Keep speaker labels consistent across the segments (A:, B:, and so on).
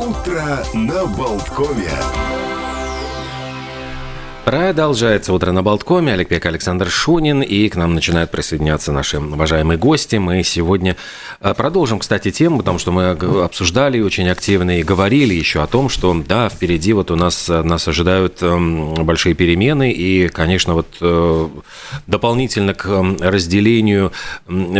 A: Утро на Болткоме.
B: Продолжается утро на Болткоме. Олег Пек, Александр Шунин. И к нам начинают присоединяться наши уважаемые гости. Мы сегодня э, продолжим, кстати, тему, потому что мы обсуждали очень активно и говорили еще о том, что, да, впереди вот у нас э, нас ожидают эм, большие перемены. И, конечно, вот э, дополнительно к эм, разделению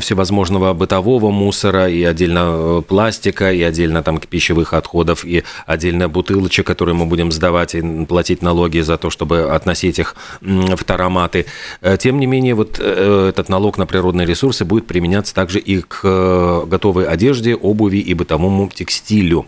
B: всевозможного бытового мусора и отдельно пластика, и отдельно там пищевых отходов, и отдельно бутылочек, которые мы будем сдавать и платить налоги за то, чтобы относить их в тароматы. Э, тем не менее, вот э, этот налог на природные ресурсы будет применяться также и к э, готовой одежде, обуви и бытовому текстилю.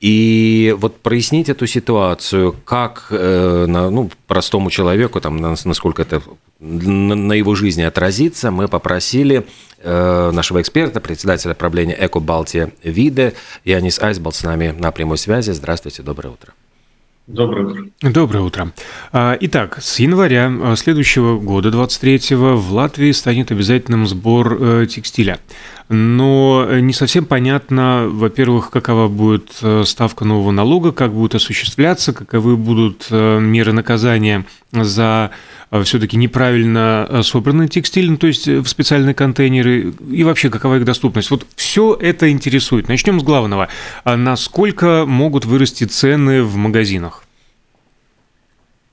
B: И вот прояснить эту ситуацию, как ну, простому человеку, там, насколько это на его жизни отразится, мы попросили нашего эксперта, председателя правления Эко Балтия Виде, Янис Айсбалт с нами на прямой связи. Здравствуйте, доброе утро.
C: Доброе утро.
D: Доброе утро. А, итак, с января а, следующего года, 23-го, в Латвии станет обязательным сбор э, текстиля. Но не совсем понятно, во-первых, какова будет э, ставка нового налога, как будет осуществляться, каковы будут э, меры наказания за все-таки неправильно собранный текстиль, ну, то есть в специальные контейнеры, и вообще какова их доступность. Вот все это интересует. Начнем с главного. А насколько могут вырасти цены в магазинах?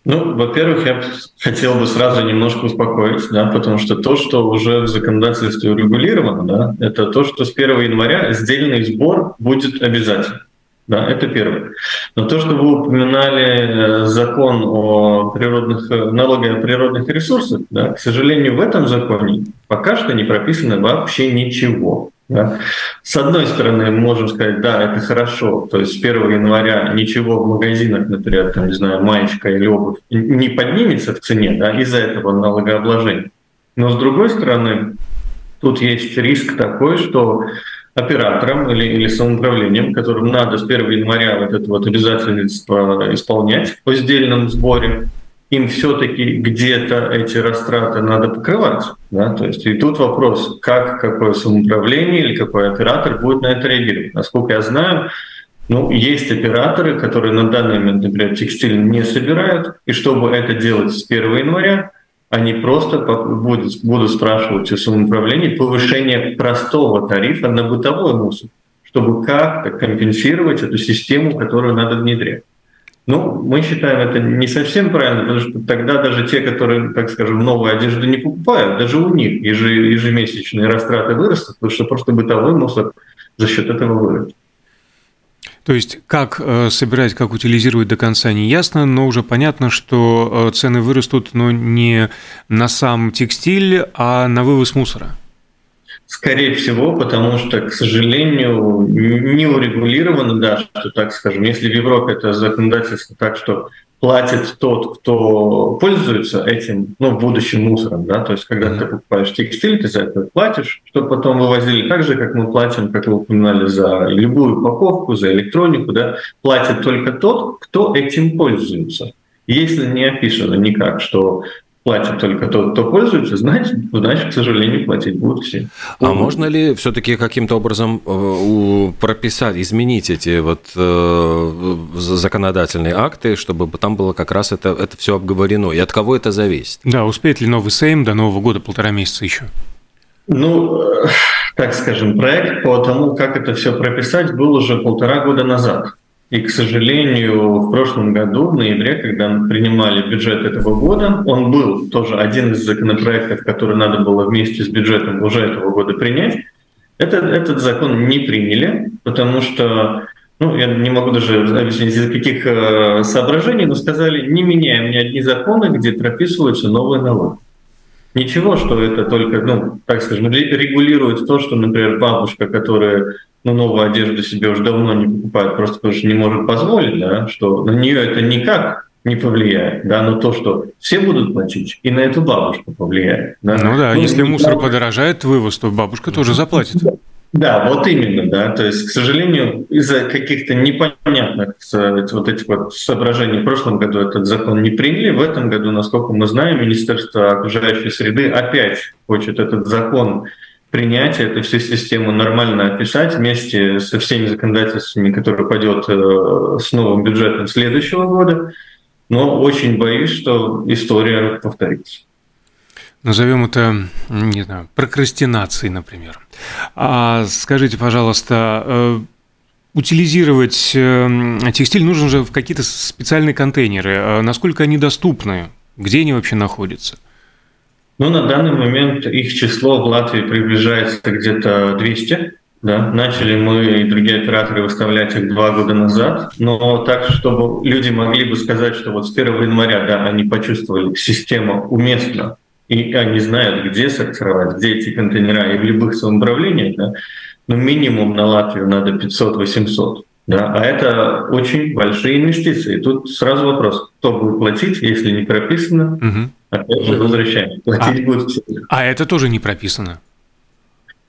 C: Ну, во-первых, я хотел бы сразу немножко успокоить, да, потому что то, что уже в законодательстве урегулировано, да, это то, что с 1 января сдельный сбор будет обязательно. Да, это первое. Но то, что вы упоминали э, закон о природных, э, налоге о природных ресурсах, да, к сожалению, в этом законе пока что не прописано вообще ничего. Да? С одной стороны, мы можем сказать, да, это хорошо, то есть с 1 января ничего в магазинах, например, там, не знаю, маечка или обувь не поднимется в цене да, из-за этого налогообложения. Но с другой стороны, тут есть риск такой, что операторам или, или самоуправлением, которым надо с 1 января вот это вот обязательство исполнять по сдельном сборе, им все-таки где-то эти растраты надо покрывать. Да? То есть и тут вопрос, как какое самоуправление или какой оператор будет на это реагировать. Насколько я знаю, ну, есть операторы, которые на данный момент, например, текстиль не собирают, и чтобы это делать с 1 января, они просто будут, будут спрашивать у самоуправления повышение простого тарифа на бытовой мусор, чтобы как-то компенсировать эту систему, которую надо внедрять. Ну, мы считаем это не совсем правильно, потому что тогда даже те, которые, так скажем, новую одежду не покупают, даже у них ежемесячные растраты вырастут, потому что просто бытовой мусор за счет этого вырастет.
D: То есть как э, собирать, как утилизировать до конца не ясно, но уже понятно, что э, цены вырастут, но не на сам текстиль, а на вывоз мусора.
C: Скорее всего, потому что, к сожалению, не урегулировано, да, что так скажем, если в Европе это законодательство так, что платит тот, кто пользуется этим, ну, в будущем мусором, да, то есть когда mm-hmm. ты покупаешь текстиль, ты за это платишь, чтобы потом вывозили так же, как мы платим, как вы упоминали, за любую упаковку, за электронику, да, платит только тот, кто этим пользуется. Если не описано никак, что платит только тот, кто пользуется, значит, значит, к сожалению, платить будут все.
B: А можно ли все-таки каким-то образом э, прописать, изменить эти вот э, законодательные акты, чтобы там было как раз это, это все обговорено? И от кого это зависит?
D: Да, успеет ли новый Сейм до Нового года полтора месяца еще?
C: Ну, э, так скажем, проект по тому, как это все прописать, был уже полтора года назад. И, к сожалению, в прошлом году, в ноябре, когда мы принимали бюджет этого года, он был тоже один из законопроектов, который надо было вместе с бюджетом уже этого года принять. Этот, этот закон не приняли, потому что, ну, я не могу даже объяснить, из-за каких э, соображений, но сказали, не меняем ни одни законы, где прописываются новые налоги. Ничего, что это только, ну, так скажем, регулирует то, что, например, бабушка, которая ну, новую одежду себе уже давно не покупает, просто потому что не может позволить, да, что на нее это никак не повлияет, да, но то, что все будут платить, и на эту бабушку повлияет.
D: Да. Ну да, ну, если мусор да, подорожает вывоз, то бабушка тоже заплатит.
C: Да, вот именно, да. То есть, к сожалению, из-за каких-то непонятных вот этих вот соображений в прошлом году этот закон не приняли. В этом году, насколько мы знаем, Министерство окружающей среды опять хочет этот закон принять эту всю систему, нормально описать вместе со всеми законодательствами, которые пойдет э, с новым бюджетом следующего года. Но очень боюсь, что история повторится.
D: Назовем это, не знаю, прокрастинацией, например. А скажите, пожалуйста, э, утилизировать э, текстиль нужно же в какие-то специальные контейнеры. А насколько они доступны? Где они вообще находятся?
C: Ну, на данный момент их число в Латвии приближается где-то 200. Да, начали мы и другие операторы выставлять их два года назад, но так, чтобы люди могли бы сказать, что вот с 1 января да, они почувствовали, система уместна, и они знают, где сортировать, где эти контейнера, и в любых самоуправлениях, да, но минимум на Латвию надо 500-800. Да, а это очень большие инвестиции. Тут сразу вопрос, кто будет платить, если не прописано. Угу. Опять же, возвращаем. Платить
D: а, будет все. А это тоже не прописано?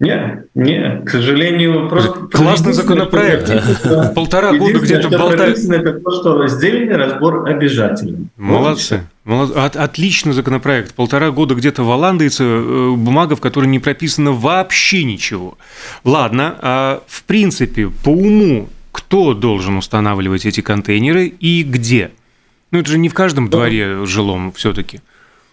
C: Не, не, к сожалению, просто...
D: Классный законопроект. Полтора года где-то болтают.
C: это то, что раздельный разбор обязателен.
D: Молодцы. Отличный законопроект. Полтора года где-то в Оландийце э, бумага, в которой не прописано вообще ничего. Ладно, а в принципе, по уму, кто должен устанавливать эти контейнеры и где? Ну, это же не в каждом дворе жилом все-таки.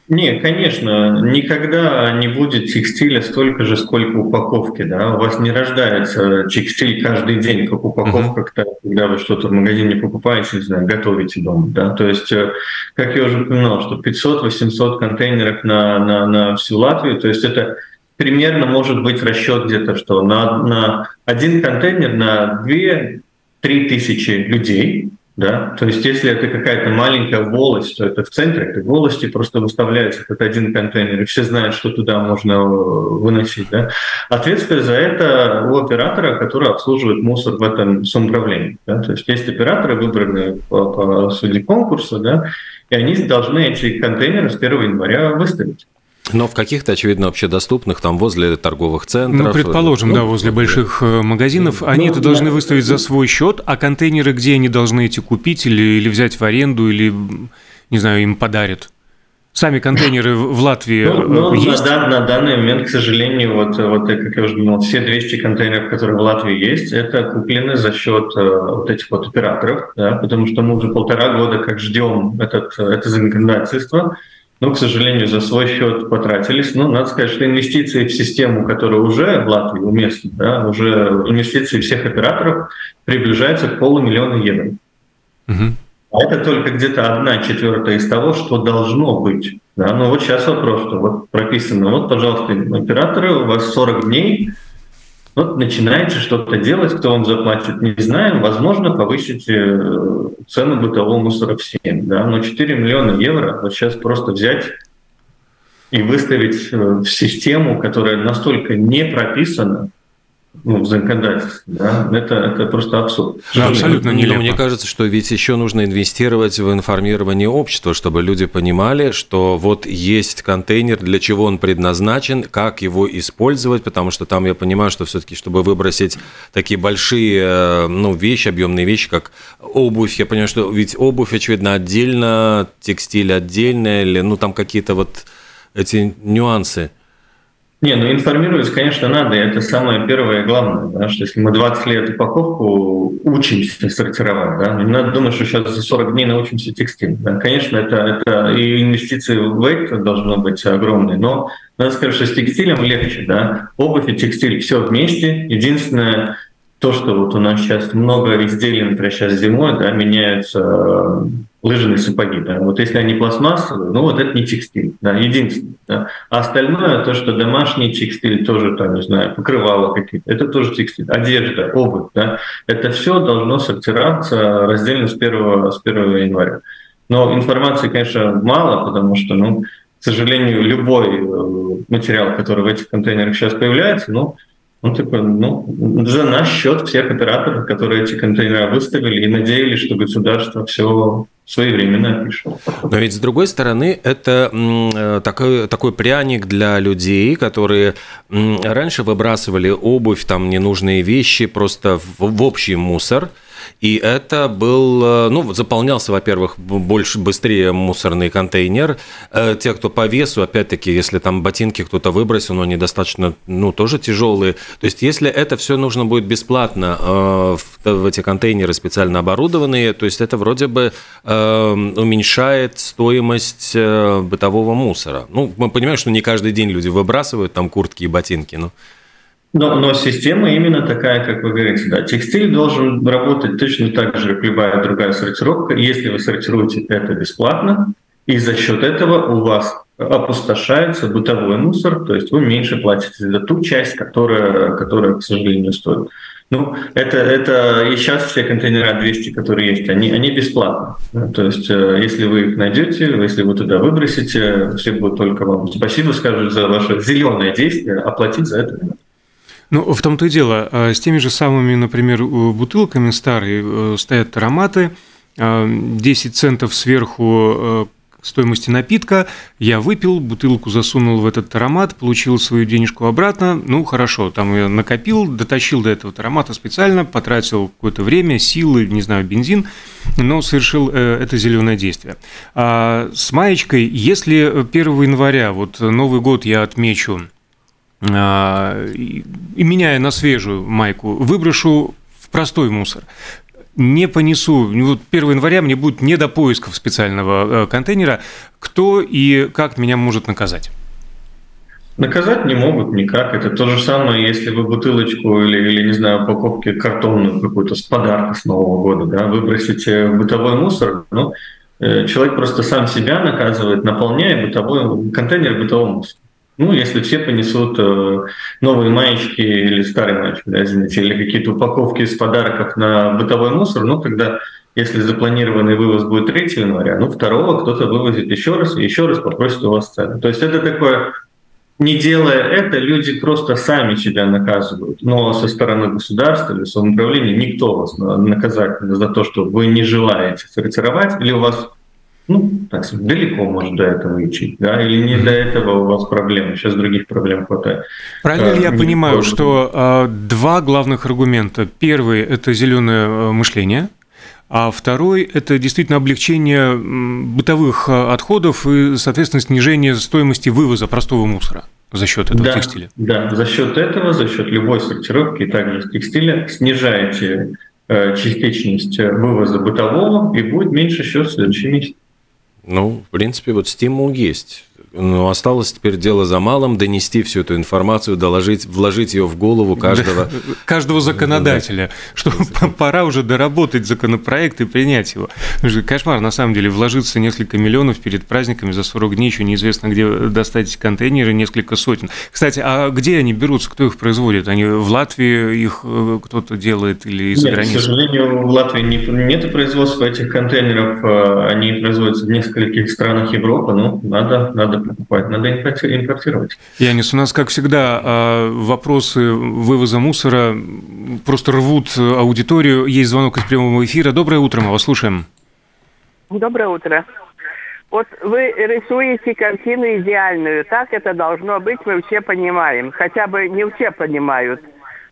C: Не, конечно, никогда не будет текстиля столько же, сколько упаковки. Да? У вас не рождается текстиль каждый день, как упаковка, uh-huh. когда вы что-то в магазине покупаете, не знаю, готовите дома. Да? То есть, э, как я уже упоминал, что 500-800 контейнеров на, на, на всю Латвию, то есть это примерно может быть расчет где-то, что на, на один контейнер на 2-3 тысячи людей, да? То есть если это какая-то маленькая волость, то это в центре этой волости просто выставляется этот один контейнер, и все знают, что туда можно э, выносить. Да? Ответственность за это у оператора, который обслуживает мусор в этом самоуправлении. Да? То есть есть операторы, выбранные по, по сути конкурса, да? и они должны эти контейнеры с 1 января выставить.
B: Но в каких-то, очевидно, общедоступных, там возле торговых центров.
D: Ну, предположим, ну, да, возле больших э, магазинов, ну, они это должны выставить за свой счет, а контейнеры где они должны эти купить или, или взять в аренду, или, не знаю, им подарят? Сами контейнеры в Латвии ну, ну, есть?
C: На, на данный момент, к сожалению, вот, вот, как я уже говорил, все 200 контейнеров, которые в Латвии есть, это куплены за счет э, вот этих вот операторов, да, потому что мы уже полтора года как ждем этот, это законодательство, но, к сожалению, за свой счет потратились. Ну, надо сказать, что инвестиции в систему, которая уже в Латвии уместна, да, уже инвестиции всех операторов приближаются к полумиллиона евро. Угу. А это только где-то одна четвертая из того, что должно быть. Да? Но вот сейчас вопрос, что вот прописано, вот, пожалуйста, операторы, у вас 40 дней – вот начинаете что-то делать, кто вам заплатит, не знаем. Возможно, повысите э, цену мусора всем. Да? Но 4 миллиона евро вот сейчас просто взять и выставить э, в систему, которая настолько не прописана, ну, в законодательстве. Да? Это, это просто абсурд.
B: Да, абсолютно нелепо. Но мне кажется, что ведь еще нужно инвестировать в информирование общества, чтобы люди понимали, что вот есть контейнер, для чего он предназначен, как его использовать, потому что там я понимаю, что все-таки, чтобы выбросить такие большие э, ну, вещи, объемные вещи, как обувь, я понимаю, что ведь обувь, очевидно, отдельно, текстиль отдельно, или ну там какие-то вот эти нюансы.
C: Не, ну информировать, конечно, надо, это самое первое и главное, да, что если мы 20 лет упаковку учимся сортировать, да, не надо думать, что сейчас за 40 дней научимся текстиль. Да. Конечно, это, это и инвестиции в это должно быть огромные, но надо сказать, что с текстилем легче, да, обувь и текстиль все вместе. Единственное, то, что вот у нас сейчас много изделий, например, сейчас зимой, да, меняются лыжные сапоги. Да? Вот если они пластмассовые, ну вот это не текстиль, да, единственное. Да? А остальное, то, что домашний текстиль, тоже там, не знаю, покрывало какие-то, это тоже текстиль. Одежда, обувь, да, это все должно сортироваться раздельно с 1, с 1 января. Но информации, конечно, мало, потому что, ну, к сожалению, любой э, материал, который в этих контейнерах сейчас появляется, ну, ну, типа, ну, за наш счет всех операторов, которые эти контейнеры выставили и надеялись, что государство все своевременно опишем.
B: Но ведь с другой стороны, это э, такой, такой пряник для людей, которые раньше выбрасывали обувь, там ненужные вещи просто в, в общий мусор – и это был, э, ну, заполнялся, во-первых, больше, быстрее мусорный контейнер. Э, те, кто по весу, опять-таки, если там ботинки кто-то выбросил, но они достаточно, ну, тоже тяжелые. То есть, если это все нужно будет бесплатно э, в эти контейнеры специально оборудованные, то есть, это вроде бы уменьшает стоимость бытового мусора. Ну, мы понимаем, что не каждый день люди выбрасывают там куртки и ботинки, но...
C: Но, но система именно такая, как вы говорите. Да. Текстиль должен работать точно так же, как любая другая сортировка. Если вы сортируете это бесплатно, и за счет этого у вас опустошается бытовой мусор, то есть вы меньше платите за ту часть, которая, которая к сожалению, стоит. Ну, это, это и сейчас все контейнера 200, которые есть, они, они бесплатны. То есть, э, если вы их найдете, если вы туда выбросите, все будут только вам спасибо скажут за ваше зеленое действие, оплатить за это
D: ну, в том-то и дело. А с теми же самыми, например, бутылками старые э, стоят ароматы, 10 а, центов сверху э, стоимости напитка, я выпил, бутылку засунул в этот аромат, получил свою денежку обратно, ну, хорошо, там я накопил, дотащил до этого аромата специально, потратил какое-то время, силы, не знаю, бензин, но совершил э, это зеленое действие. А с маечкой, если 1 января, вот Новый год я отмечу и меняя на свежую майку, выброшу в простой мусор, не понесу, вот 1 января мне будет не до поисков специального э, контейнера, кто и как меня может наказать?
C: Наказать не могут никак. Это то же самое, если вы бутылочку или, или не знаю, упаковки картонную какую-то с подарка с Нового года, да, выбросите в бытовой мусор, ну, э, человек просто сам себя наказывает, наполняя бытовой контейнер бытового мусора. Ну, если все понесут э, новые маечки или старые маечки, да, извините, или какие-то упаковки из подарков на бытовой мусор, ну, тогда, если запланированный вывоз будет 3 января, ну, второго кто-то вывозит еще раз и еще раз попросит у вас цены. То есть это такое, не делая это, люди просто сами себя наказывают. Но со стороны государства или самоуправления никто вас наказать за то, что вы не желаете сортировать, или у вас ну, так сказать, далеко может до этого идти, да, или не до этого у вас проблемы, сейчас других проблем хватает.
D: Правильно ли я понимаю, что э, два главных аргумента. Первый – это зеленое а, мышление, а второй – это действительно облегчение бытовых отходов и, соответственно, снижение стоимости вывоза простого мусора за счет этого
C: да,
D: текстиля.
C: Да, за счет этого, за счет любой сортировки, и также текстиля, снижаете э, частичность вывоза бытового, и будет меньше счет в следующем месяце.
B: Ну, в принципе, вот стимул есть. Но осталось теперь дело за малым донести всю эту информацию, доложить, вложить ее в голову каждого.
D: Каждого законодателя, что пора уже доработать законопроект и принять его. Кошмар, на самом деле, вложиться несколько миллионов перед праздниками за 40 дней, еще неизвестно, где достать контейнеры, несколько сотен. Кстати, а где они берутся, кто их производит? Они в Латвии их э, кто-то делает или из-за границы?
C: К сожалению, в Латвии нет производства этих контейнеров, э, они производятся в нескольких странах Европы, но надо, надо покупать, надо импортировать.
D: Янис, у нас, как всегда, а, вопросы вывоза мусора просто рвут аудиторию. Есть звонок из прямого эфира. Доброе утро, мы вас слушаем.
E: Доброе утро. Вот вы рисуете картину идеальную, так это должно быть, мы все понимаем. Хотя бы не все понимают.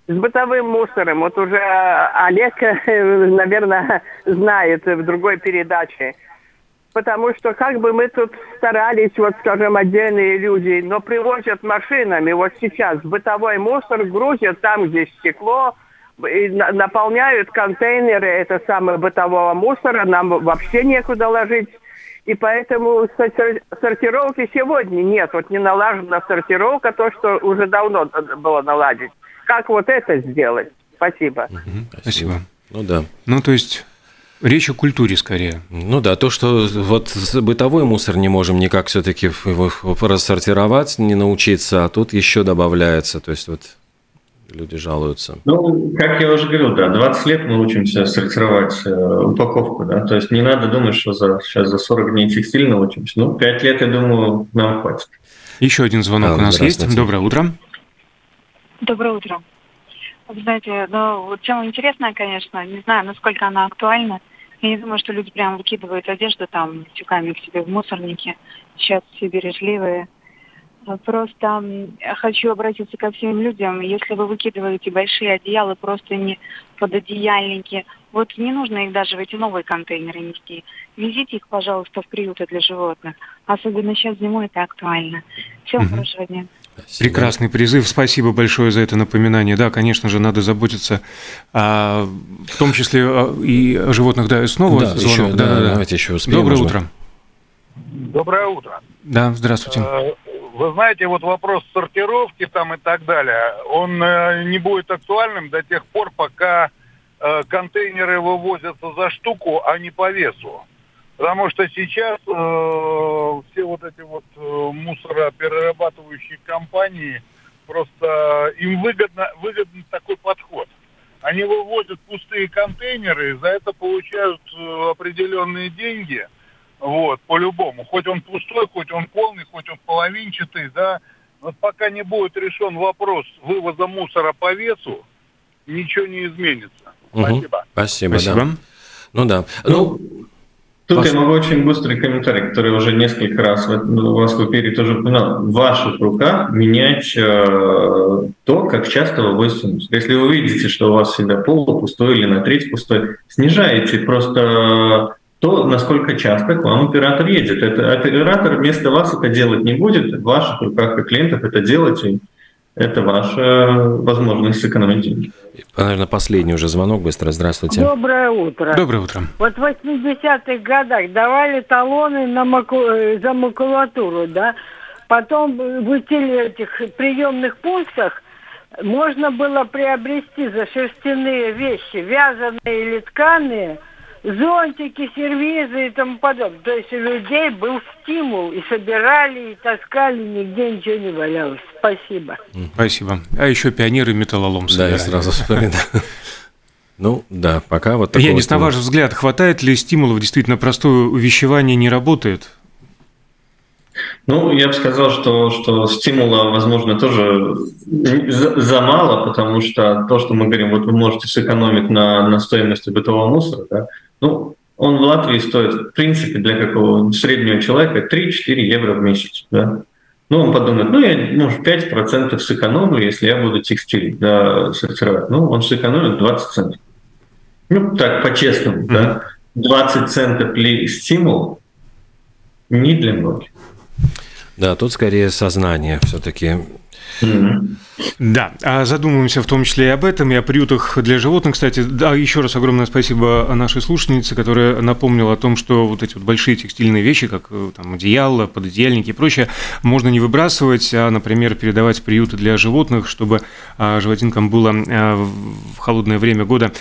E: С бытовым мусором, вот уже Олег, наверное, знает в другой передаче – потому что как бы мы тут старались, вот скажем, отдельные люди, но привозят машинами, вот сейчас бытовой мусор грузят там, где стекло, и наполняют контейнеры, это самое бытового мусора, нам вообще некуда ложить. И поэтому сортировки сегодня нет. Вот не налажена сортировка, то, что уже давно было наладить. Как вот это сделать? Спасибо.
D: Спасибо. Ну да. Ну, то есть Речь о культуре скорее.
B: Ну да, то, что вот бытовой мусор не можем никак все-таки его рассортировать, не научиться, а тут еще добавляется. То есть вот люди жалуются.
C: Ну, как я уже говорил, да, 20 лет мы учимся сортировать э, упаковку, да, то есть не надо думать, что за, сейчас за 40 дней текстиль научимся. Ну, 5 лет, я думаю, нам хватит.
D: Еще один звонок а, у нас есть. Доброе утро.
F: Доброе утро. Вы знаете, ну, вот тема интересная, конечно, не знаю, насколько она актуальна. Я не думаю, что люди прям выкидывают одежду там тюками к себе в мусорнике. Сейчас все бережливые. Просто хочу обратиться ко всем людям. Если вы выкидываете большие одеяла, просто не под одеяльники, вот не нужно их даже в эти новые контейнеры нести. Везите их, пожалуйста, в приюты для животных. Особенно сейчас зимой это актуально. Всего угу. хорошего дня.
D: Спасибо. Прекрасный призыв. Спасибо большое за это напоминание. Да, конечно же, надо заботиться, а, в том числе и о животных. Да, снова
B: да, звонок. Еще, да, да, да, давайте еще успеем.
D: Доброе можно. утро.
G: Доброе утро.
D: Да, здравствуйте. Э,
G: вы знаете, вот вопрос сортировки там и так далее, он э, не будет актуальным до тех пор, пока э, контейнеры вывозятся за штуку, а не по весу. Потому что сейчас э, все вот эти вот э, мусороперерабатывающие компании, просто им выгодно, выгоден такой подход. Они вывозят пустые контейнеры, за это получают э, определенные деньги – вот, по-любому. Хоть он пустой, хоть он полный, хоть он половинчатый, да. Вот пока не будет решен вопрос вывоза мусора по весу, ничего не изменится.
B: Угу. Спасибо. Спасибо, Спасибо. Да. Ну да. Ну,
C: Тут Ваш... я могу очень быстрый комментарий, который уже несколько раз в вас в эфире тоже упоминал. В ваших руках менять э, то, как часто вы мусор. Если вы видите, что у вас всегда пол пустой или на треть пустой, снижайте просто то, насколько часто к вам оператор едет. Это оператор вместо вас это делать не будет, в ваших руках как клиентов это делать, это ваша возможность сэкономить деньги.
B: Наверное, последний уже звонок быстро. Здравствуйте.
H: Доброе утро.
D: Доброе утро.
H: Вот в 80-х годах давали талоны на маку... за макулатуру, да? Потом в этих приемных пунктах можно было приобрести за шерстяные вещи, вязаные или тканые – зонтики, сервизы и тому подобное. То есть у людей был стимул, и собирали, и таскали, нигде ничего не валялось. Спасибо.
D: Спасибо. А еще пионеры металлолом
B: собирали. Да, я сразу вспоминаю. Ну, да, пока вот такого...
D: Янис, на ваш взгляд, хватает ли стимулов? Действительно, простое увещевание не работает?
C: Ну, я бы сказал, что, что стимула, возможно, тоже за, за мало, потому что то, что мы говорим, вот вы можете сэкономить на, на стоимости бытового мусора, да, ну, он в Латвии стоит, в принципе, для какого среднего человека 3-4 евро в месяц. Да? Ну, он подумает, ну, я, может, 5% сэкономлю, если я буду текстиль да, сортировать. Ну, он сэкономит 20 центов. Ну, так, по-честному, mm-hmm. да. 20 центов ли стимул не для многих.
B: Да, тут скорее сознание все-таки
D: да, а задумываемся в том числе и об этом, и о приютах для животных. Кстати, да, еще раз огромное спасибо нашей слушательнице, которая напомнила о том, что вот эти вот большие текстильные вещи, как э, там одеяло, пододеяльники и прочее, можно не выбрасывать, а, например, передавать в приюты для животных, чтобы а, животинкам было а, в холодное время года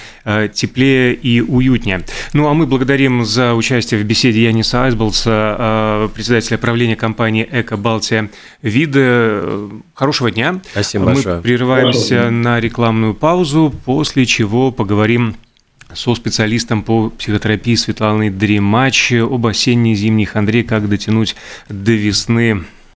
D: теплее и уютнее. Ну, а мы благодарим за участие в беседе Яниса Айсболса, председателя правления компании «Эко Балтия Виды». Хорошего дня.
B: Спасибо
D: Мы
B: большое.
D: прерываемся большое. на рекламную паузу, после чего поговорим со специалистом по психотерапии Светланой Дремач об осенне-зимней хандре, как дотянуть до весны